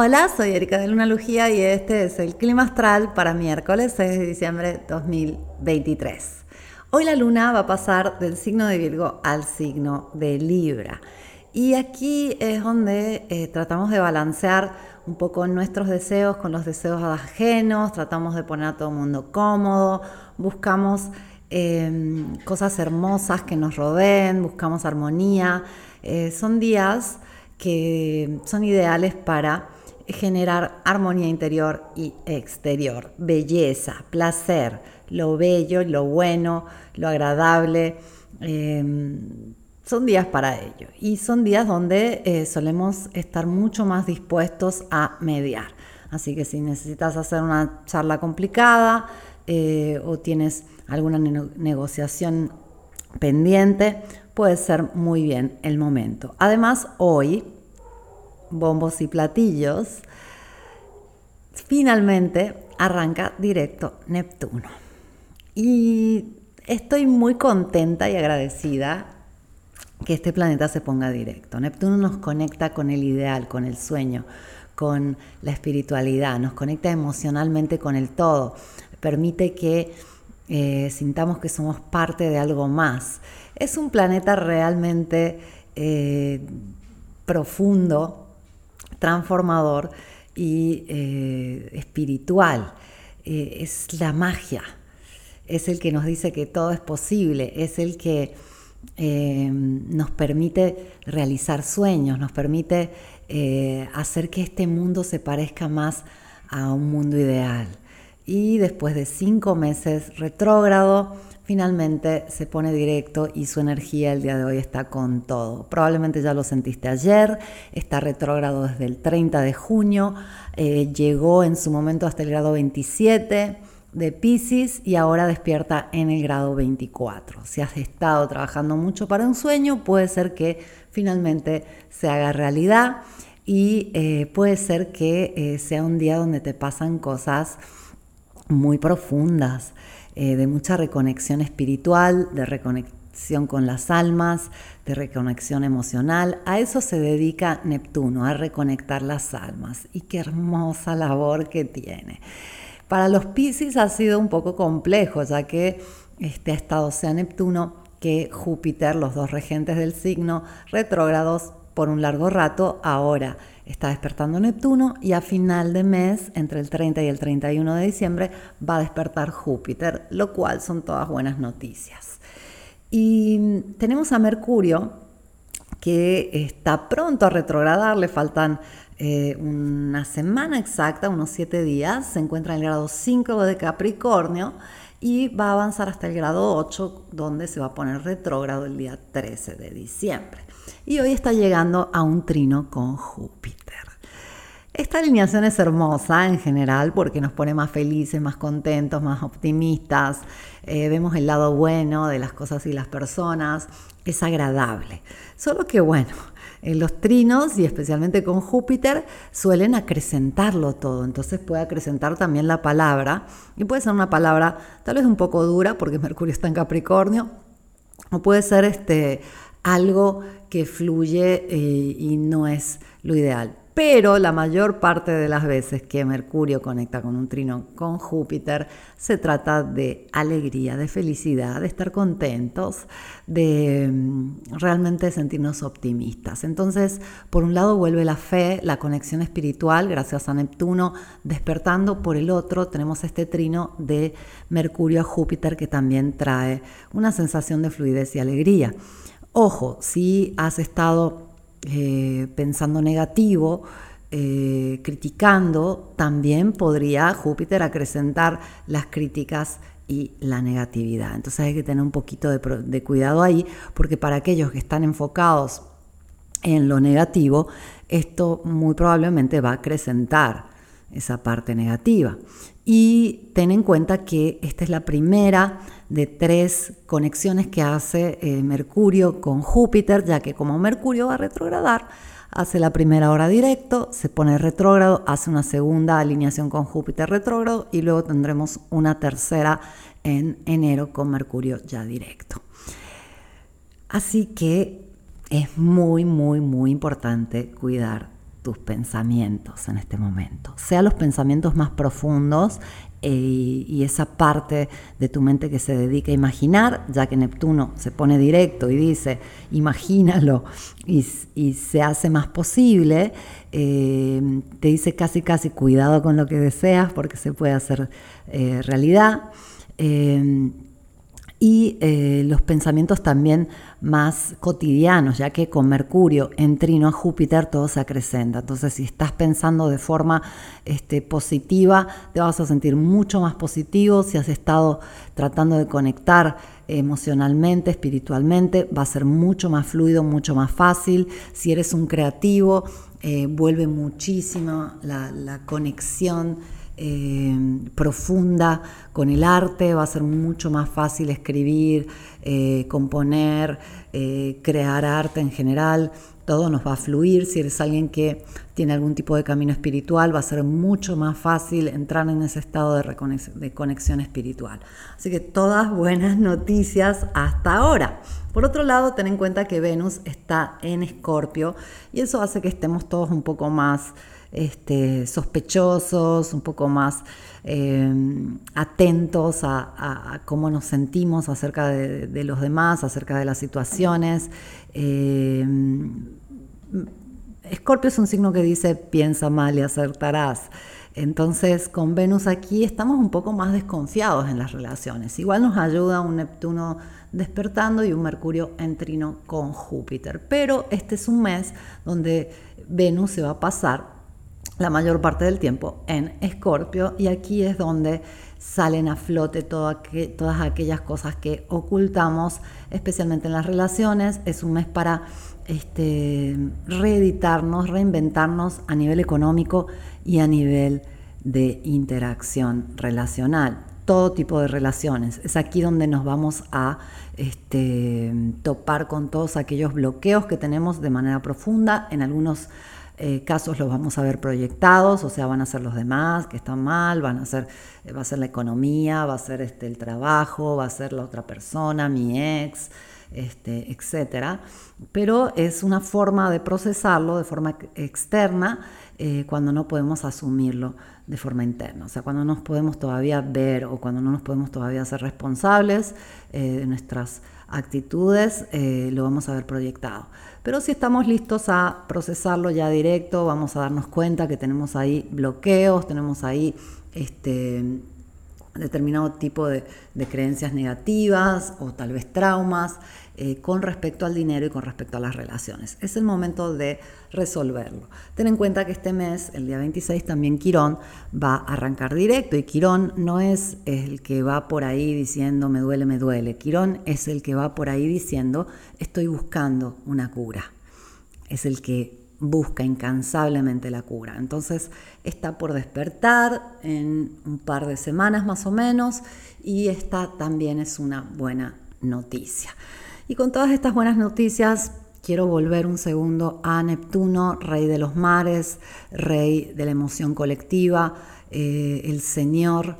Hola, soy Erika de Luna Lugía y este es el clima astral para miércoles 6 de diciembre 2023. Hoy la luna va a pasar del signo de Virgo al signo de Libra. Y aquí es donde eh, tratamos de balancear un poco nuestros deseos con los deseos ajenos, tratamos de poner a todo el mundo cómodo, buscamos em, cosas hermosas que nos rodeen, buscamos armonía. Eh, son días que son ideales para generar armonía interior y exterior, belleza, placer, lo bello, lo bueno, lo agradable. Em, son días para ello y son días donde eh, solemos estar mucho más dispuestos a mediar. Así que si necesitas hacer una charla complicada eh, o tienes alguna negociación pendiente, puede ser muy bien el momento. Además, hoy bombos y platillos, finalmente arranca directo Neptuno. Y estoy muy contenta y agradecida que este planeta se ponga directo. Neptuno nos conecta con el ideal, con el sueño, con la espiritualidad, nos conecta emocionalmente con el todo, permite que eh, sintamos que somos parte de algo más. Es un planeta realmente eh, profundo, transformador y eh, espiritual. Eh, es la magia, es el que nos dice que todo es posible, es el que eh, nos permite realizar sueños, nos permite hacer que este mundo se parezca más a un mundo ideal. Y después de cinco meses retrógrado, finalmente se pone directo y su energía el día de hoy está con todo. Probablemente ya lo sentiste ayer, está retrógrado desde el 30 de junio, eh, llegó en su momento hasta el grado 27 de Pisces y ahora despierta en el grado 24. Si has estado trabajando mucho para un sueño, puede ser que finalmente se haga realidad y eh, puede ser que eh, sea un día donde te pasan cosas muy profundas. Eh, de mucha reconexión espiritual, de reconexión con las almas, de reconexión emocional. A eso se dedica Neptuno, a reconectar las almas. Y qué hermosa labor que tiene. Para los Pisces ha sido un poco complejo, ya que este ha estado sea Neptuno que Júpiter, los dos regentes del signo, retrógrados por un largo rato, ahora está despertando Neptuno y a final de mes, entre el 30 y el 31 de diciembre, va a despertar Júpiter, lo cual son todas buenas noticias. Y tenemos a Mercurio, que está pronto a retrogradar, le faltan eh, una semana exacta, unos siete días, se encuentra en el grado 5 de Capricornio y va a avanzar hasta el grado 8, donde se va a poner retrógrado el día 13 de diciembre. Y hoy está llegando a un trino con Júpiter. Esta alineación es hermosa en general porque nos pone más felices, más contentos, más optimistas. Eh, vemos el lado bueno de las cosas y las personas. Es agradable. Solo que bueno, en los trinos y especialmente con Júpiter suelen acrecentarlo todo. Entonces puede acrecentar también la palabra. Y puede ser una palabra tal vez un poco dura porque Mercurio está en Capricornio. O puede ser este, algo que fluye eh, y no es lo ideal pero la mayor parte de las veces que Mercurio conecta con un trino con Júpiter, se trata de alegría, de felicidad, de estar contentos, de mm, realmente sentirnos optimistas. Entonces, por un lado vuelve la fe, la conexión espiritual, gracias a Neptuno, despertando. Por el otro, tenemos este trino de Mercurio a Júpiter que también trae una sensación de fluidez y alegría. Ojo, si has estado eh, pensando negativo, eh, criticando, también podría Júpiter acrecentar las críticas y la negatividad. Entonces hay que tener un poquito de, de cuidado ahí, porque para aquellos que están enfocados en lo negativo, esto muy probablemente va a acrecentar esa parte negativa. Y ten en cuenta que esta es la primera de tres conexiones que hace eh, Mercurio con Júpiter, ya que como Mercurio va a retrogradar, hace la primera hora directo, se pone retrógrado, hace una segunda alineación con Júpiter retrógrado y luego tendremos una tercera en enero con Mercurio ya directo. Así que es muy, muy, muy importante cuidar tus pensamientos en este momento, sea los pensamientos más profundos eh, y esa parte de tu mente que se dedica a imaginar, ya que Neptuno se pone directo y dice, imagínalo y, se hace más posible, eh, te dice casi casi cuidado con lo que deseas porque se puede hacer eh, realidad y eh, los pensamientos también más cotidianos, ya que con Mercurio en trino a Júpiter todo se acrecenta. Entonces, si estás pensando de forma este, positiva, te vas a sentir mucho más positivo. Si has estado tratando de conectar emocionalmente, espiritualmente, va a ser mucho más fluido, mucho más fácil. Si eres un creativo, eh, vuelve muchísimo la, conexión eh, profunda con el arte, va a ser mucho más fácil escribir, eh, componer, eh, crear arte en general, todo nos va a fluir. Si eres alguien que tiene algún tipo de camino espiritual, va a ser mucho más fácil entrar en ese estado de, conexión espiritual. Así que todas buenas noticias hasta ahora. Por otro lado, ten en cuenta que Venus está en Escorpio y eso hace que estemos todos un poco más este, sospechosos, un poco más eh, atentos a, cómo nos sentimos acerca de, los demás, acerca de las situaciones. Eh, Escorpio es un signo que dice piensa mal y acertarás. Entonces, con Venus aquí estamos un poco más desconfiados en las relaciones. Igual nos ayuda un Neptuno despertando y un Mercurio en trino con Júpiter. Pero este es un mes donde Venus se va a pasar la mayor parte del tiempo en Escorpio y aquí es donde salen a flote todas aquellas cosas que ocultamos, especialmente en las relaciones. Es un mes para este, reeditarnos, reinventarnos a nivel económico y a nivel de interacción relacional. Todo tipo de relaciones. Es aquí donde nos vamos a este, topar con todos aquellos bloqueos que tenemos de manera profunda en algunos eh, casos los vamos a ver proyectados, o sea, van a ser los demás que están mal, van a ser, eh, va a ser la economía, va a ser este, el trabajo, va a ser la otra persona, mi ex, este, etc. Pero es una forma de procesarlo de forma externa eh, cuando no podemos asumirlo de forma interna. O sea, cuando no nos podemos todavía ver o cuando no nos podemos todavía ser responsables de nuestras actitudes, lo vamos a ver proyectado. Pero si estamos listos a procesarlo ya directo, vamos a darnos cuenta que tenemos ahí bloqueos, tenemos ahí este, determinado tipo de, creencias negativas o tal vez traumas eh, con respecto al dinero y con respecto a las relaciones. Es el momento de resolverlo. Ten en cuenta que este mes, el día 26, también Quirón va a arrancar directo y Quirón no es el que va por ahí diciendo me duele, me duele. Quirón es el que va por ahí diciendo estoy buscando una cura. Es el que busca incansablemente la cura. Entonces está por despertar en un par de semanas más o menos y esta también es una buena noticia. Y con todas estas buenas noticias quiero volver un segundo a Neptuno, rey de los mares, rey de la emoción colectiva, eh, el señor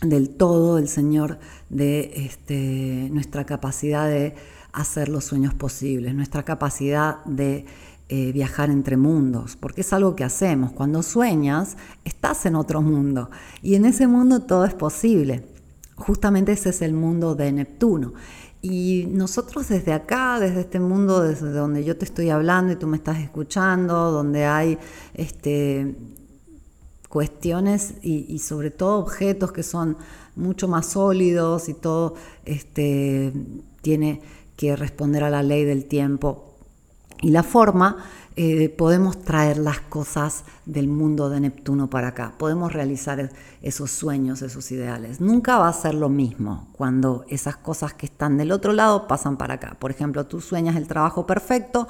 del todo, el señor de este, nuestra capacidad de hacer los sueños posibles, nuestra capacidad de eh, viajar entre mundos, porque es algo que hacemos. Cuando sueñas, estás en otro mundo y en ese mundo todo es posible. Justamente ese es el mundo de Neptuno. Y nosotros desde acá, desde este mundo, desde donde yo te estoy hablando y tú me estás escuchando, donde hay este, cuestiones y, sobre todo objetos que son mucho más sólidos y todo este, tiene que responder a la ley del tiempo y la forma, eh, podemos traer las cosas del mundo de Neptuno para acá, podemos realizar esos sueños, esos ideales. Nunca va a ser lo mismo cuando esas cosas que están del otro lado pasan para acá. Por ejemplo, tú sueñas el trabajo perfecto,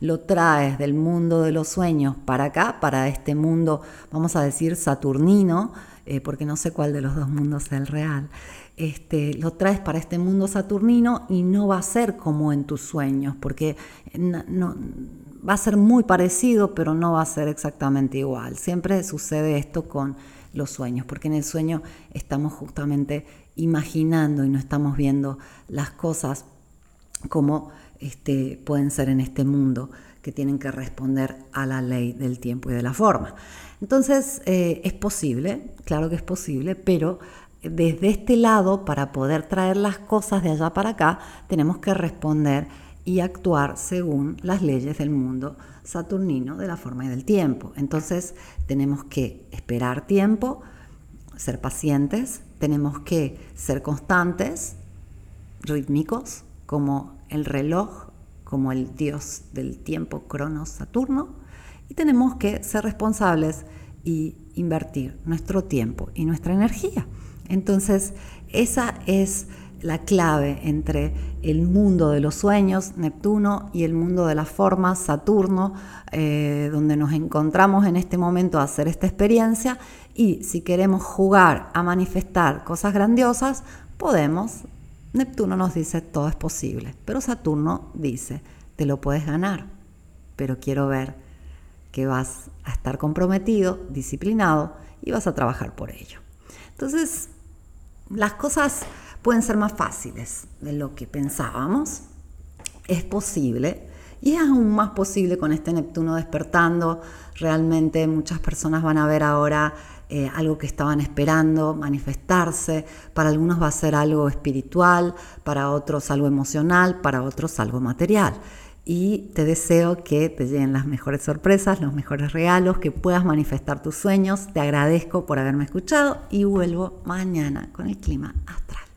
lo traes del mundo de los sueños para acá, para este mundo, vamos a decir, saturnino, eh, porque no sé cuál de los dos mundos es el real. Este, lo traes para este mundo saturnino y no va a ser como en tus sueños, porque no va a ser muy parecido, pero no va a ser exactamente igual. Siempre sucede esto con los sueños, porque en el sueño estamos justamente imaginando y no estamos viendo las cosas como este, pueden ser en este mundo que tienen que responder a la ley del tiempo y de la forma. Entonces, eh, es posible, claro que es posible, pero desde este lado, para poder traer las cosas de allá para acá, tenemos que responder y actuar según las leyes del mundo saturnino de la forma y del tiempo. Entonces, tenemos que esperar tiempo, ser pacientes, tenemos que ser constantes, rítmicos, como el reloj, como el dios del tiempo Cronos Saturno, y tenemos que ser responsables y invertir nuestro tiempo y nuestra energía. Entonces, esa es la clave entre el mundo de los sueños, Neptuno, y el mundo de las formas, Saturno, eh, donde nos encontramos en este momento a hacer esta experiencia. Y si queremos jugar a manifestar cosas grandiosas, podemos. Neptuno nos dice todo es posible, pero Saturno dice te lo puedes ganar, pero quiero ver que vas a estar comprometido, disciplinado y vas a trabajar por ello. Entonces, las cosas pueden ser más fáciles de lo que pensábamos. Es posible y es aún más posible con este Neptuno despertando. Realmente muchas personas van a ver ahora eh, algo que estaban esperando manifestarse. Para algunos va a ser algo espiritual, para otros algo emocional, para otros algo material y te deseo que te lleguen las mejores sorpresas, los mejores regalos, que puedas manifestar tus sueños. Te agradezco por haberme escuchado y vuelvo mañana con el clima. Hasta